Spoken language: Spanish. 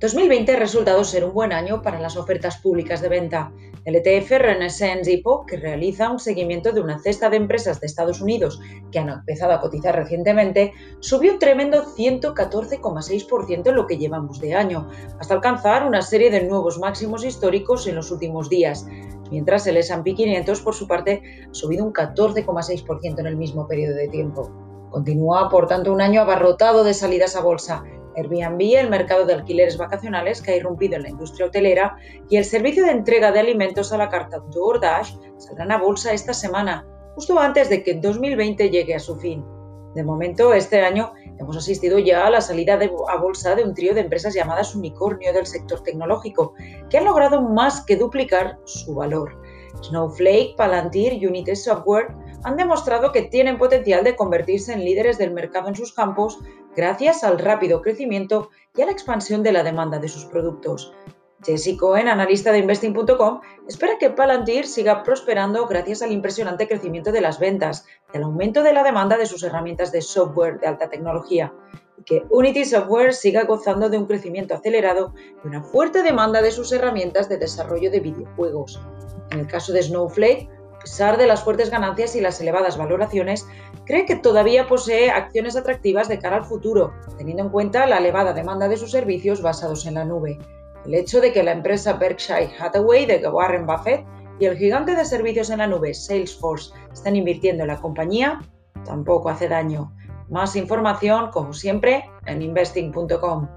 2020 ha resultado ser un buen año para las ofertas públicas de venta. El ETF Renaissance IPO, que realiza un seguimiento de una cesta de empresas de Estados Unidos que han empezado a cotizar recientemente, subió un tremendo 114,6% en lo que llevamos de año, hasta alcanzar una serie de nuevos máximos históricos en los últimos días, mientras el S&P 500, por su parte, ha subido un 14,6% en el mismo periodo de tiempo. Continúa, por tanto, un año abarrotado de salidas a bolsa Airbnb, el mercado de alquileres vacacionales que ha irrumpido en la industria hotelera, y el servicio de entrega de alimentos a la carta DoorDash saldrán a bolsa esta semana, justo antes de que 2020 llegue a su fin. De momento, este año hemos asistido ya a la salida a bolsa de un trío de empresas llamadas unicornio del sector tecnológico, que han logrado más que duplicar su valor. Snowflake, Palantir y Unity Software han demostrado que tienen potencial de convertirse en líderes del mercado en sus campos gracias al rápido crecimiento y a la expansión de la demanda de sus productos. Jesse Cohen, analista de investing.com, espera que Palantir siga prosperando gracias al impresionante crecimiento de las ventas y al aumento de la demanda de sus herramientas de software de alta tecnología, y que Unity Software siga gozando de un crecimiento acelerado y una fuerte demanda de sus herramientas de desarrollo de videojuegos. En el caso de Snowflake, pesar de las fuertes ganancias y las elevadas valoraciones, cree que todavía posee acciones atractivas de cara al futuro, teniendo en cuenta la elevada demanda de sus servicios basados en la nube. El hecho de que la empresa Berkshire Hathaway de Warren Buffett y el gigante de servicios en la nube Salesforce están invirtiendo en la compañía tampoco hace daño. Más información, como siempre, en investing.com.